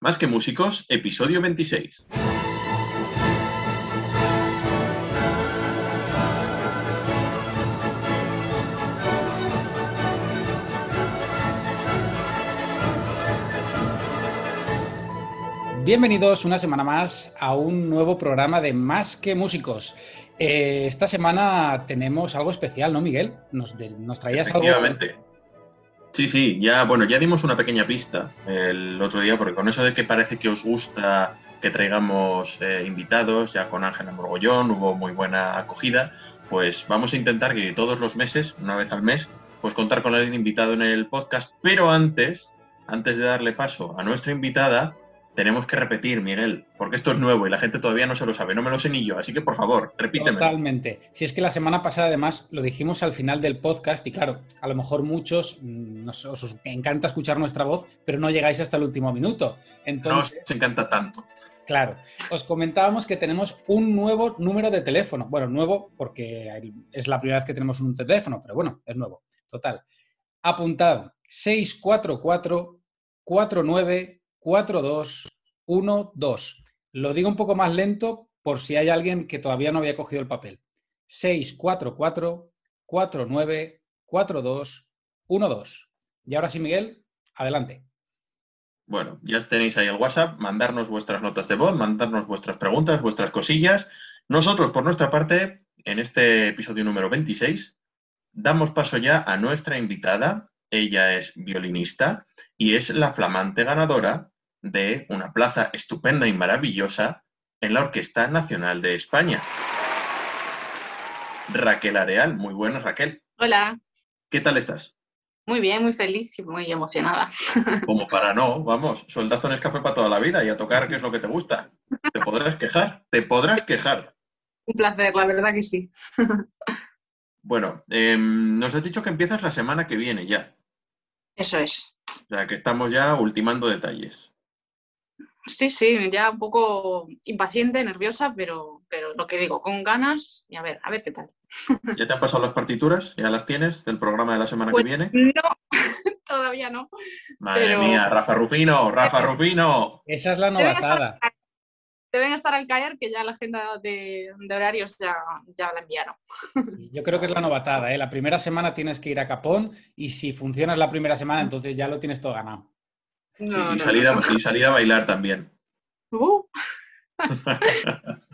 Más que músicos, episodio 26. Bienvenidos una semana más a un nuevo programa de Más que Músicos. Eh, esta semana tenemos algo especial, ¿no, Miguel? Nos, nos traías algo. Sí, sí, ya, bueno, ya dimos una pequeña pista el otro día, porque con eso de que parece que os gusta que traigamos eh, invitados, ya con Ángela Morgollón hubo muy buena acogida, pues vamos a intentar que todos los meses, una vez al mes, pues contar con alguien invitado en el podcast, pero antes, antes de darle paso a nuestra invitada, tenemos que repetir, Miguel, porque esto es nuevo y la gente todavía no se lo sabe, no me lo sé ni yo, así que por favor, repíteme. Totalmente. Si es que la semana pasada además lo dijimos al final del podcast y claro, a lo mejor muchos mm, nos, os encanta escuchar nuestra voz, pero no llegáis hasta el último minuto. Entonces, no os encanta tanto. Claro, os comentábamos que tenemos un nuevo número de teléfono. Bueno, nuevo porque es la primera vez que tenemos un teléfono, pero bueno, es nuevo. Total. Apuntad 644 49 4212. Lo digo un poco más lento por si hay alguien que todavía no había cogido el papel. 644 49 4212. Y ahora sí, Miguel, adelante. Bueno, ya tenéis ahí el WhatsApp, mandarnos vuestras notas de voz, mandarnos vuestras preguntas, vuestras cosillas. Nosotros, por nuestra parte, en este episodio número 26, damos paso ya a nuestra invitada. Ella es violinista y es la flamante ganadora de una plaza estupenda y maravillosa en la Orquesta Nacional de España. Raquel Areal, muy buenas Raquel. Hola. ¿Qué tal estás? Muy bien, muy feliz y muy emocionada. Como para no, vamos, sueldazo en café para toda la vida y a tocar qué es lo que te gusta. Te podrás quejar, te podrás quejar. Un placer, la verdad que sí. Bueno, em, nos has dicho que empiezas la semana que viene ya. Eso es. O sea, que estamos ya ultimando detalles. Sí, sí, ya un poco impaciente, nerviosa, pero, pero lo que digo, con ganas y a ver, a ver qué tal. ¿Ya te han pasado las partituras? ¿Ya las tienes del programa de la semana que Pues viene? No, todavía no. Madre pero- mía, Rafa Rufino, Rafa Rufino. Esa es la novatada. Deben estar al caer que ya la agenda de, de horarios ya, ya la enviaron. Sí, Yo creo que es la novatada. ¿eh? La primera semana tienes que ir a Capón y si funcionas la primera semana, entonces ya lo tienes todo ganado. No, y, no, salir no. A, y salir a bailar también. Uh,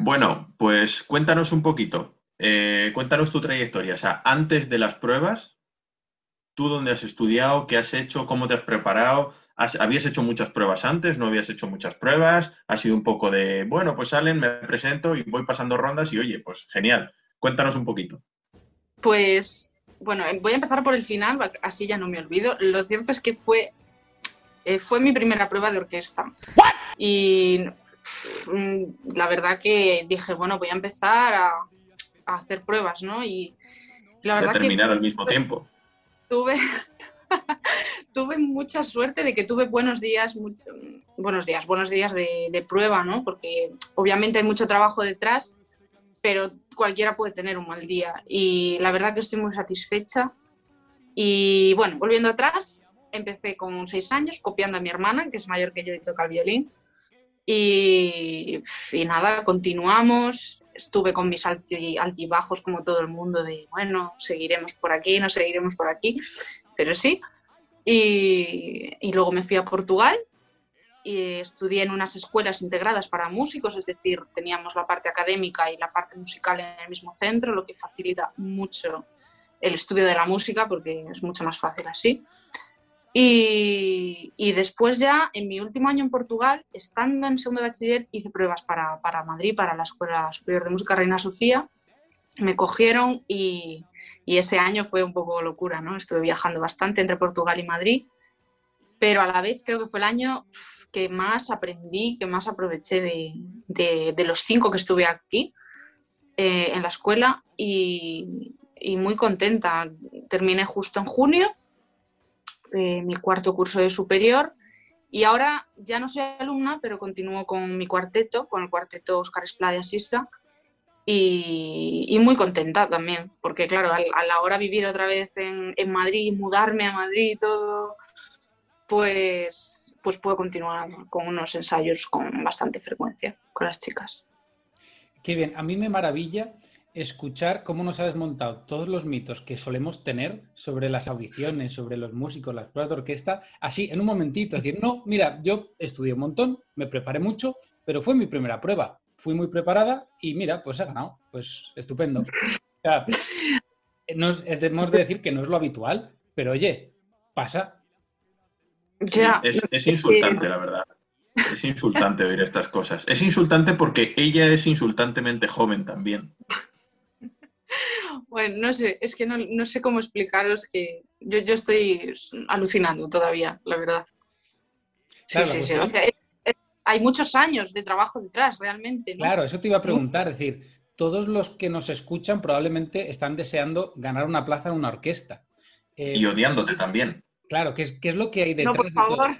Bueno, pues cuéntanos un poquito. Eh, cuéntanos tu trayectoria. O sea, antes de las pruebas, ¿tú dónde has estudiado? ¿Qué has hecho? ¿Cómo te has preparado? ¿Has- ¿Habías hecho muchas pruebas antes? ¿No habías hecho muchas pruebas? ¿Ha sido un poco de, bueno, pues salen, me presento y voy pasando rondas y oye, pues genial. Cuéntanos un poquito. Pues bueno, eh, voy a empezar por el final, así ya no me olvido. Lo cierto es que fue, eh, fue mi primera prueba de orquesta. Y mm, la verdad que dije, bueno, voy a empezar a, a hacer pruebas, ¿no? Y la verdad que terminar al mismo tiempo. tuve, tuve mucha suerte de que tuve buenos días, buenos días, buenos días de, prueba, ¿no? Porque obviamente hay mucho trabajo detrás, pero cualquiera puede tener un mal día. Y la verdad que estoy muy satisfecha. Y bueno, volviendo atrás, empecé con seis años copiando a mi hermana, que es mayor que yo y toca el violín. Y, y nada, continuamos. Estuve con mis alti- altibajos como todo el mundo de, bueno, seguiremos por aquí, no seguiremos por aquí, pero sí. Y, y luego me fui a Portugal y estudié en unas escuelas integradas para músicos, es decir, teníamos la parte académica y la parte musical en el mismo centro, lo que facilita mucho el estudio de la música porque es mucho más fácil así. Y, y después ya, en mi último año en Portugal, estando en segundo de bachiller, hice pruebas para, para Madrid, para la Escuela Superior de Música Reina Sofía. Me cogieron y, y ese año fue un poco locura, ¿no? Estuve viajando bastante entre Portugal y Madrid, pero a la vez creo que fue el año que más aprendí, que más aproveché de, los cinco que estuve aquí eh, en la escuela y, muy contenta. Terminé justo en junio, eh, mi cuarto curso de superior y ahora ya no soy alumna, pero continúo con mi cuarteto, con el cuarteto Oscar Esplá de Asista y, muy contenta también, porque claro, al- a la hora vivir otra vez en, Madrid, mudarme a Madrid y todo, pues, pues puedo continuar con unos ensayos con bastante frecuencia con las chicas. Qué bien, a mí me maravilla escuchar cómo nos ha desmontado todos los mitos que solemos tener sobre las audiciones, sobre los músicos, las pruebas de orquesta, así en un momentito. Es decir, no, mira, yo estudié un montón, me preparé mucho, pero fue mi primera prueba. Fui muy preparada y mira, pues he ganado. Pues estupendo. no es, debemos de decir que no es lo habitual, pero oye, pasa. Ya. es insultante, la verdad. Es insultante oír estas cosas. Es insultante porque ella es insultantemente joven también. Bueno, no sé, es que no, sé cómo explicaros que yo, yo, estoy alucinando todavía, la verdad. sí, sí, sí. Hay muchos años de trabajo detrás, realmente. Claro, eso te iba a preguntar. Es decir, todos los que nos escuchan probablemente están deseando ganar una plaza en una orquesta. y odiándote también. Claro, ¿qué es, qué es lo que hay detrás? No, por favor.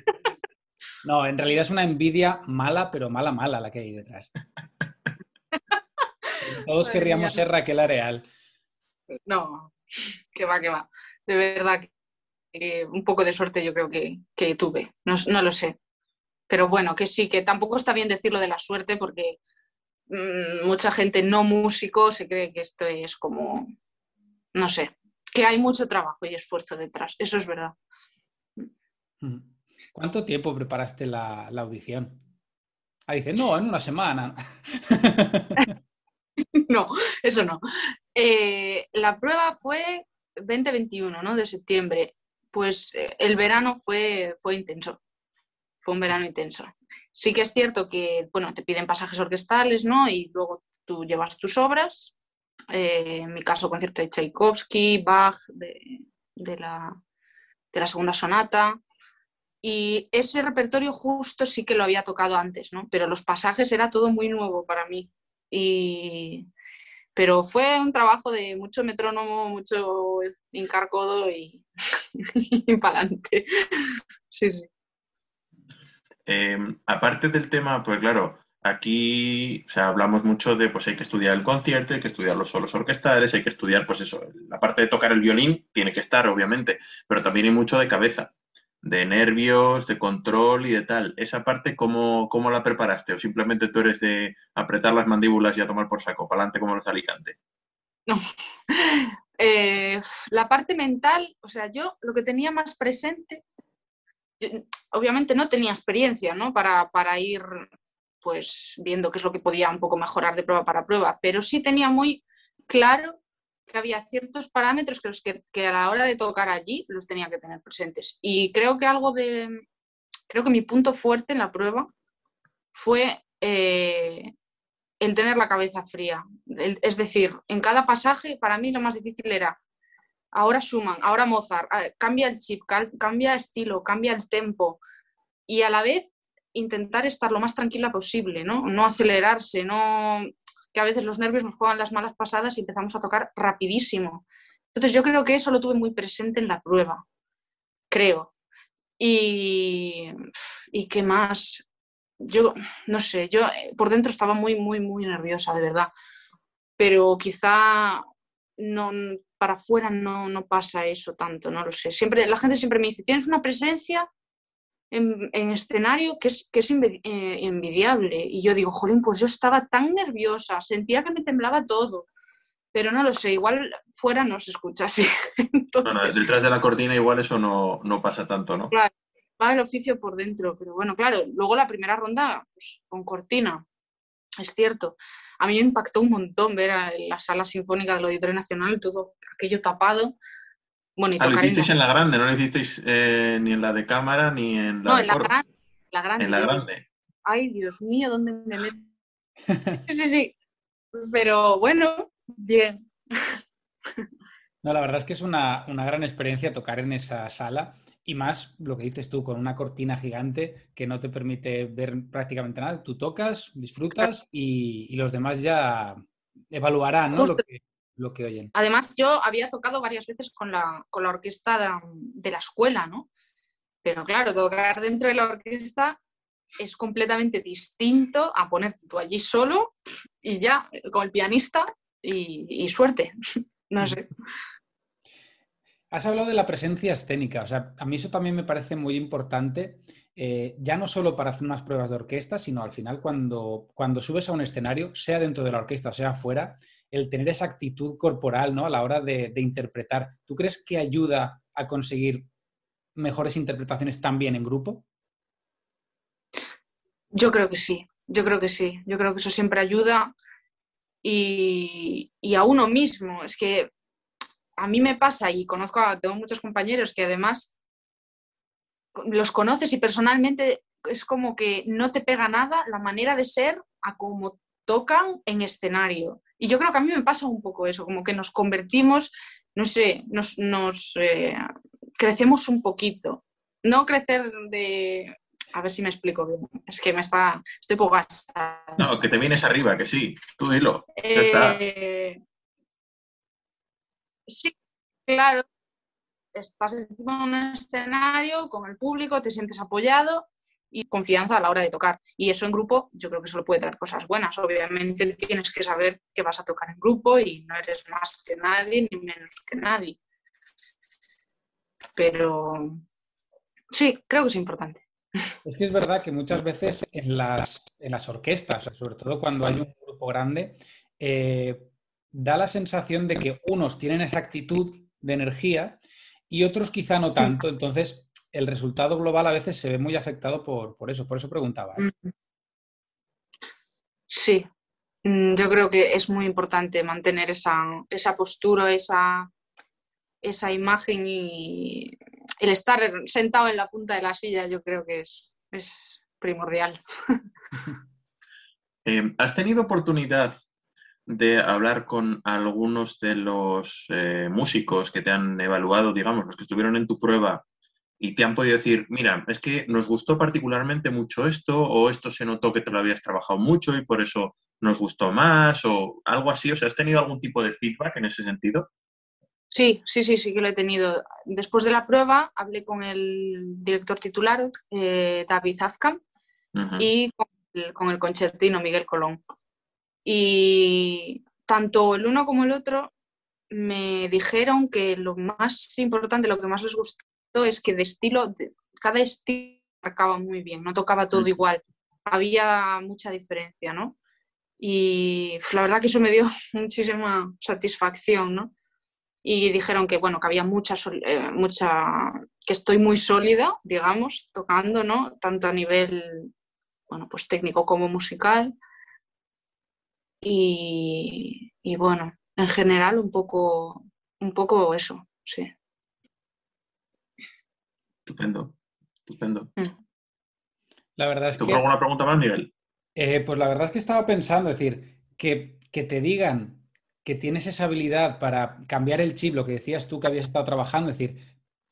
No, en realidad es una envidia mala, pero mala, mala la que hay detrás. Todos querríamos ser Raquel Areal. No, que va, que va. De verdad, que un poco de suerte yo creo que, tuve. No, lo sé. Pero bueno, que sí, que tampoco está bien decirlo de la suerte porque mm, mucha gente no músico se cree que esto es como, no sé, que hay mucho trabajo y esfuerzo detrás. Eso es verdad. ¿Cuánto tiempo preparaste la, audición? Ah, dice, no, en una semana. no, eso no. Eh, la prueba fue 2021, ¿no? De septiembre. Pues eh, el verano fue, fue intenso. Un verano intenso. Sí que es cierto que, bueno, te piden pasajes orquestales, ¿no? Y luego tú llevas tus obras. Eh, en mi caso, concierto de Tchaikovsky, Bach, de, la, de la segunda sonata. Y ese repertorio justo sí que lo había tocado antes, ¿no? Pero los pasajes era todo muy nuevo para mí. Y... Pero fue un trabajo de mucho metrónomo, mucho encarcodo y, y adelante. Sí, sí. Em, aparte del tema, pues claro, aquí o sea, hablamos mucho de pues hay que estudiar el concierto, hay que estudiar los solos orquestales, hay que estudiar, pues eso, la parte de tocar el violín tiene que estar, obviamente, pero también hay mucho de cabeza de nervios, de control y de tal. ¿Esa parte cómo, cómo la preparaste? ¿O simplemente tú eres de apretar las mandíbulas y a tomar por saco, para adelante como los alicantes? No. Eh, la parte mental, o sea, yo lo que tenía más presente, obviamente no tenía experiencia, ¿no? Para, para ir pues viendo qué es lo que podía un poco mejorar de prueba para prueba, pero sí tenía muy claro que había ciertos parámetros que, los que, a la hora de tocar allí los tenía que tener presentes. Y creo que algo de, creo que mi punto fuerte en la prueba fue eh, el tener la cabeza fría. es decir, en cada pasaje para mí lo más difícil era, ahora Schumann, ahora Mozart, cambia el chip, cambia estilo, cambia el tempo y a la vez intentar estar lo más tranquila posible, ¿no? No acelerarse, no a veces los nervios nos juegan las malas pasadas y empezamos a tocar rapidísimo. Entonces yo creo que eso lo tuve muy presente en la prueba, creo. Y, y qué más, yo no sé, yo eh, por dentro estaba muy, muy, muy nerviosa, de verdad. Pero quizá no, para afuera no, no pasa eso tanto, no lo sé. Siempre, la gente siempre me dice, tienes una presencia en, escenario que es, que es eh, envidiable. Y yo digo, jolín, pues yo estaba tan nerviosa, sentía que me temblaba todo. Pero no lo sé, igual fuera no se escucha así. detrás de la cortina igual eso no, no pasa tanto, ¿no? Claro, va el oficio por dentro, pero bueno, claro, luego la primera ronda pues, con cortina, es cierto. A mí me impactó un montón ver a la sala sinfónica del Auditorio Nacional, todo aquello tapado, bueno, ah, lo hicisteis en la grande, no lo hicisteis eh, ni en la de cámara ni en la no, en la, grande. En la grande. Ay, Dios mío, ¿dónde me meto? sí, sí, sí. Pero bueno, bien. No, la verdad es que es una, gran experiencia tocar en esa sala y más lo que dices tú, con una cortina gigante que no te permite ver prácticamente nada. Tú tocas, disfrutas y, los demás ya evaluarán ¿no? lo, que, lo que oyen. Además, yo había tocado varias veces con la, con la orquesta de, la escuela, ¿no? Pero claro, tocar dentro de la orquesta es completamente distinto a ponerte tú allí solo y ya, con el pianista y, suerte. no sé. Has hablado de la presencia escénica, o sea, a mí eso también me parece muy importante, eh, ya no solo para hacer unas pruebas de orquesta, sino al final cuando, cuando subes a un escenario, sea dentro de la orquesta o sea afuera, el tener esa actitud corporal ¿no? a la hora de, interpretar. ¿Tú crees que ayuda a conseguir mejores interpretaciones también en grupo? Yo creo que sí, yo creo que sí, yo creo que eso siempre ayuda y, y a uno mismo. Es que a mí me pasa y conozco a, tengo muchos compañeros que además los conoces y personalmente es como que no te pega nada la manera de ser a cómo tocan en escenario. Y yo creo que a mí me pasa un poco eso, como que nos convertimos, no sé, nos, nos eh, crecemos un poquito. No crecer de... A ver si me explico bien. Es que me está... Estoy poco No, que te vienes arriba, que sí. Tú dilo. Eh, sí, claro. Estás encima de un escenario con el público, te sientes apoyado y confianza a la hora de tocar. Y eso en grupo yo creo que solo puede traer cosas buenas. Obviamente tienes que saber que vas a tocar en grupo y no eres más que nadie ni menos que nadie. Pero sí, creo que es importante. Es que es verdad que muchas veces en las, en las orquestas, sobre todo cuando hay un grupo grande, eh, da la sensación de que unos tienen esa actitud de energía y otros quizá no tanto. Entonces, el resultado global a veces se ve muy afectado por, eso. Por eso preguntaba. ¿eh? Sí, mm, yo creo que es muy importante mantener esa, postura, esa, esa imagen y el estar sentado en la punta de la silla, yo creo que es, primordial. Eh, ¿Has tenido oportunidad de hablar con algunos de los eh, músicos que te han evaluado, digamos, los que estuvieron en tu prueba y te han podido decir, mira, es que nos gustó particularmente mucho esto, o esto se notó que te lo habías trabajado mucho y por eso nos gustó más, o algo así. O sea, ¿has tenido algún tipo de feedback en ese sentido? Sí, sí, sí, sí que lo he tenido. Después de la prueba hablé con el director titular, eh, David Afkam, y con el, concertino Miguel Colón. Y tanto el uno como el otro me dijeron que lo más importante, lo que más les gustó es que de estilo, cada estilo marcaba muy bien, no tocaba todo igual, había mucha diferencia, ¿no? Y la verdad que eso me dio muchísima satisfacción, ¿no? Y dijeron que, bueno, que había mucha, eh, mucha, que estoy muy sólida, digamos, tocando, ¿no? Tanto a nivel, bueno, pues técnico como musical. Y, y bueno, en general un poco, un poco eso, sí. Estupendo, estupendo. Mm. La verdad es que... alguna pregunta más, Miguel? Eh, pues la verdad es que estaba pensando, es decir, que, te digan que tienes esa habilidad para cambiar el chip, lo que decías tú que habías estado trabajando, es decir,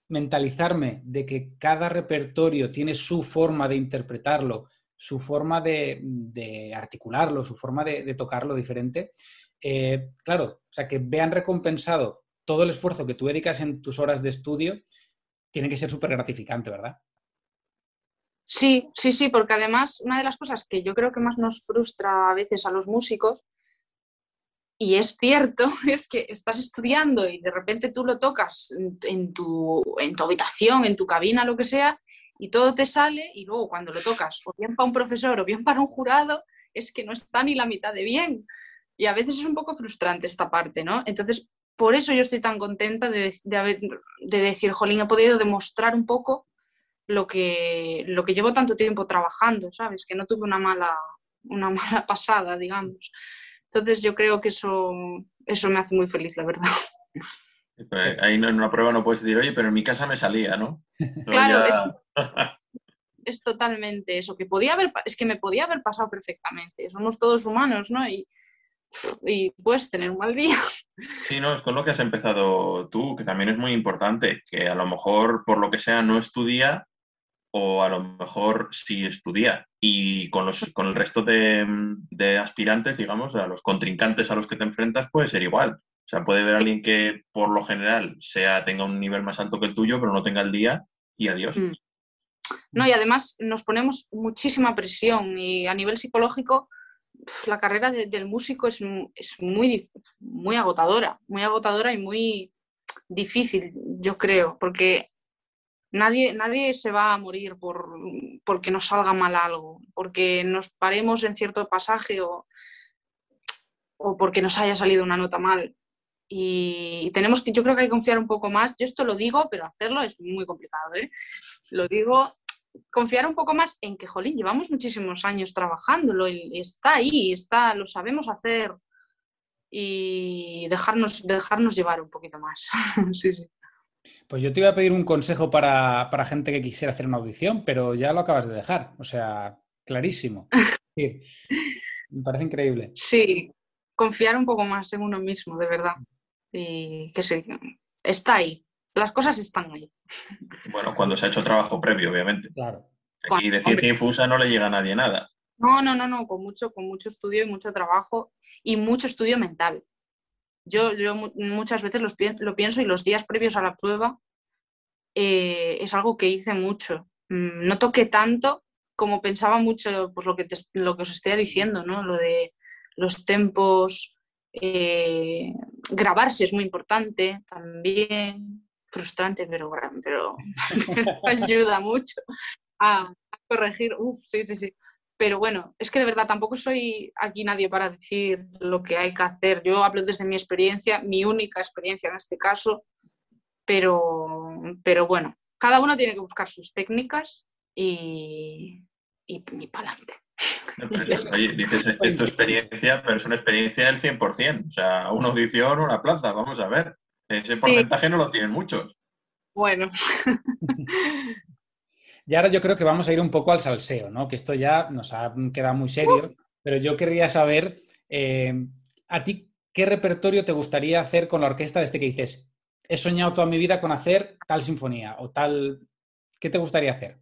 mentalizarme de que cada repertorio tiene su forma de interpretarlo, su forma de, articularlo, su forma de, tocarlo diferente. Eh, claro, o sea, que vean recompensado todo el esfuerzo que tú dedicas en tus horas de estudio tiene que ser súper gratificante, ¿verdad? Sí, sí, sí, porque además una de las cosas que yo creo que más nos frustra a veces a los músicos, y es cierto, es que estás estudiando y de repente tú lo tocas en tu, en tu habitación, en tu cabina, lo que sea, y todo te sale y luego cuando lo tocas, o bien para un profesor o bien para un jurado, es que no está ni la mitad de bien. Y a veces es un poco frustrante esta parte, ¿no? Entonces, por eso yo estoy tan contenta de, haber, de decir, jolín, he podido demostrar un poco lo que, lo que llevo tanto tiempo trabajando, ¿sabes? Que no tuve una mala, una mala pasada, digamos. Entonces yo creo que eso, eso me hace muy feliz, la verdad. Ahí en una prueba no puedes decir, oye, pero en mi casa me salía, ¿no? claro, es, es, totalmente eso, que podía haber, es que me podía haber pasado perfectamente. Somos todos humanos, ¿no? Y, y puedes tener un mal día. Sí, no, es con lo que has empezado tú, que también es muy importante, que a lo mejor por lo que sea no estudia o a lo mejor sí estudia. Y con, los, con el resto de, aspirantes, digamos, a los contrincantes a los que te enfrentas, puede ser igual. O sea, puede haber alguien que por lo general sea, tenga un nivel más alto que el tuyo, pero no tenga el día y adiós. Mm. No, y además nos ponemos muchísima presión y a nivel psicológico la carrera del músico es, muy, muy agotadora, muy agotadora y muy, difícil, yo creo, porque nadie, nadie se va a morir por, porque nos salga mal algo, porque nos paremos en cierto pasaje o, o porque nos haya salido una nota mal. Y tenemos que, yo creo que hay que confiar un poco más. Yo esto lo digo, pero hacerlo es muy complicado. ¿eh? Lo digo, confiar un poco más en que, jolín, llevamos muchísimos años trabajándolo y está ahí, está, lo sabemos hacer y dejarnos, dejarnos llevar un poquito más. sí, sí. Pues yo te iba a pedir un consejo para, para, gente que quisiera hacer una audición, pero ya lo acabas de dejar. O sea, clarísimo. Me parece increíble. Sí, confiar un poco más en uno mismo, de verdad. Y que sí, está ahí. Las cosas están ahí. Bueno, cuando se ha hecho trabajo previo, obviamente. Claro. Y de ciencia infusa no le llega a nadie nada. No, no, no, no, con mucho, con mucho estudio y mucho trabajo y mucho estudio mental. Yo, yo muchas veces lo pienso y los días previos a la prueba eh, es algo que hice mucho. Mm, no toqué tanto como pensaba mucho, pues lo que, lo que os estoy diciendo, ¿no? Lo de los tempos, eh, grabarse es muy importante también, frustrante, pero, pero ayuda mucho a, corregir. Uf, sí, sí, sí. Pero bueno, es que de verdad tampoco soy aquí nadie para decir lo que hay que hacer. Yo hablo desde mi experiencia, mi única experiencia en este caso, pero, pero bueno, cada uno tiene que buscar sus técnicas y, y, para adelante. Oye, dices es tu experiencia, pero es una experiencia del 100%. O sea, una audición, una plaza, vamos a ver. Ese porcentaje no lo tienen muchos. Bueno. Y ahora yo creo que vamos a ir un poco al salseo, ¿no? Que esto ya nos ha quedado muy serio, pero yo querría saber, eh, ¿a ti qué repertorio te gustaría hacer con la orquesta desde que dices, he soñado toda mi vida con hacer tal sinfonía o tal... ¿Qué te gustaría hacer?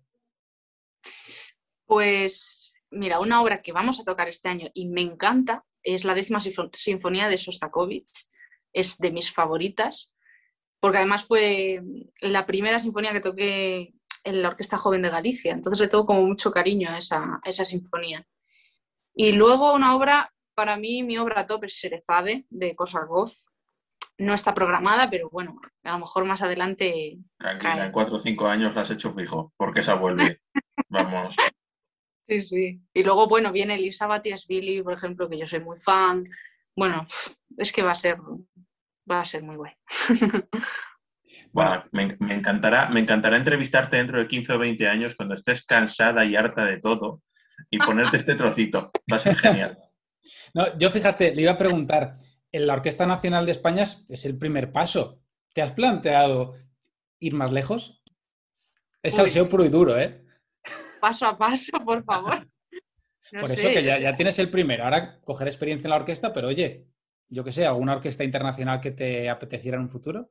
Pues mira, una obra que vamos a tocar este año y me encanta es la décima sinfonía de Sostakovich. Es de mis favoritas, porque además fue la primera sinfonía que toqué en la Orquesta Joven de Galicia, entonces le tengo como mucho cariño a esa, esa sinfonía. Y luego una obra, para mí mi obra top es Serezade de Kosarkov. No está programada, pero bueno, a lo mejor más adelante. Tranquila, en cuatro o cinco años la has hecho fijo, porque esa vuelve. Vamos. Sí, sí. Y luego, bueno, viene Elisa Billy, por ejemplo, que yo soy muy fan. Bueno, es que va a ser, va a ser muy guay. Bueno, me, encantará, me encantará entrevistarte dentro de 15 o 20 años cuando estés cansada y harta de todo y ponerte este trocito. Va a ser genial. No, yo fíjate, le iba a preguntar, en la Orquesta Nacional de España es el primer paso. ¿Te has planteado ir más lejos? Es salseo pues puro y duro, ¿eh? Paso a paso, por favor. por eso que ya, ya tienes el primero. Ahora coger experiencia en la orquesta, pero oye, yo qué sé, ¿alguna orquesta internacional que te apeteciera en un futuro?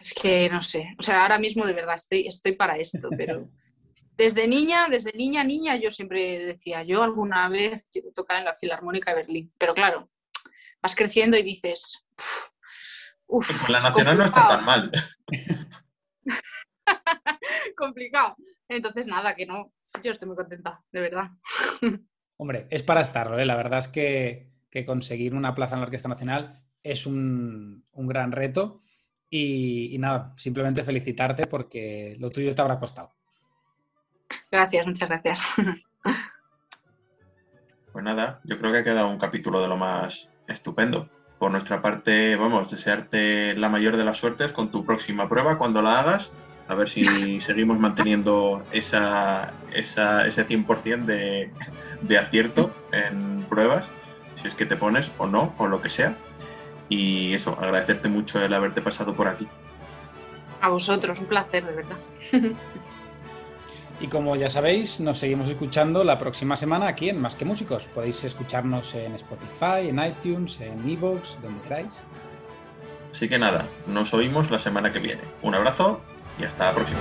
Es que no sé, o sea, ahora mismo de verdad estoy, estoy para esto, pero desde niña, desde niña, niña, yo siempre decía, yo alguna vez quiero tocar en la Filarmónica de Berlín, pero claro, vas creciendo y dices, uff. La nacional no está tan mal. complicado. Entonces, nada, que no, yo estoy muy contenta, de verdad. Hombre, es para estarlo, ¿eh? la verdad es que, conseguir una plaza en la Orquesta Nacional es un, un gran reto y, nada, simplemente felicitarte porque lo tuyo te habrá costado. Gracias, muchas gracias. Pues nada, yo creo que ha quedado un capítulo de lo más estupendo. Por nuestra parte, vamos, desearte la mayor de las suertes con tu próxima prueba cuando la hagas. A ver si seguimos manteniendo esa, esa, ese 100% de, de acierto en pruebas, si es que te pones o no, o lo que sea. Y eso, agradecerte mucho el haberte pasado por aquí. A vosotros, un placer, de verdad. Y como ya sabéis, nos seguimos escuchando la próxima semana aquí en Más que Músicos. Podéis escucharnos en Spotify, en iTunes, en Evox, donde queráis. Así que nada, nos oímos la semana que viene. Un abrazo y hasta la próxima.